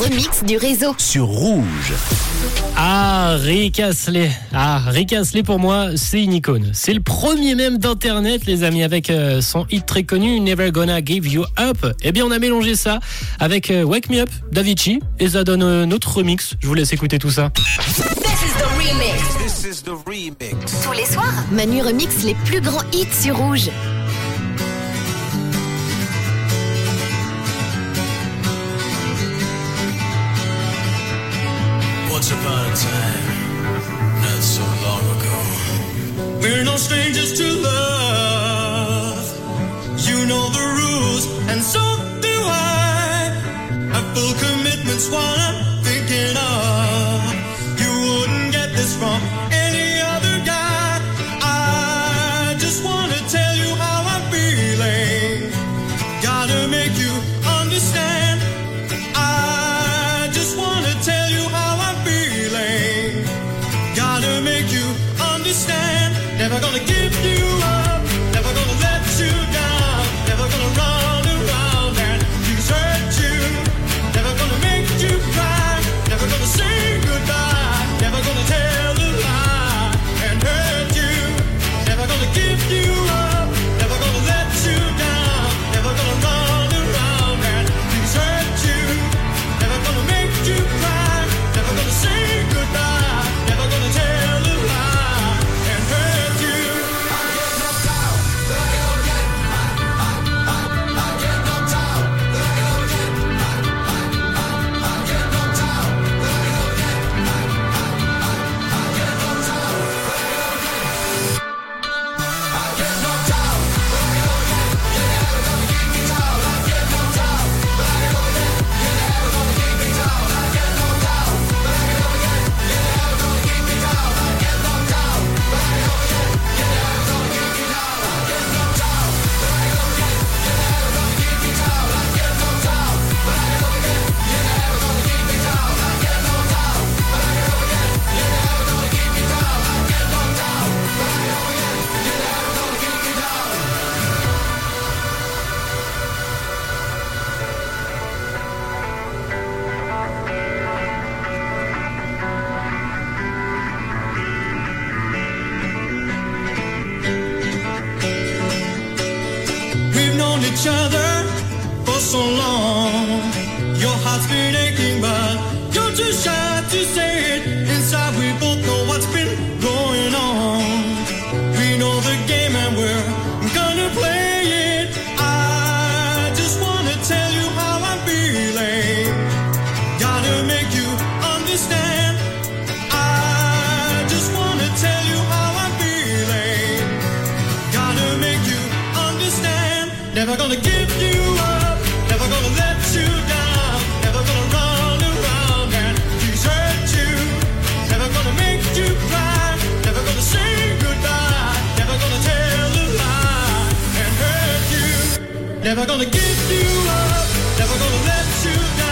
remix du réseau. Sur Rouge. Ah, Rick Astley. Ah, Rick Astley pour moi, c'est une icône. C'est le premier même d'internet, les amis, avec euh, son hit très connu, Never Gonna Give You Up. Eh bien, on a mélangé ça avec euh, Wake Me Up, d'Avicii, et ça donne euh, notre remix. Je vous laisse écouter tout ça. This is the remix. This is the remix. Tous les soirs, Manu remix les plus grands hits sur Rouge. Upon a time, not so long ago. We're no strangers to love. You know the rules, and so do I. Full commitment's what understand. Never gonna give you each other for so long. Your heart's been aching, but you're too shy to say Never gonna give you up, never gonna let you down.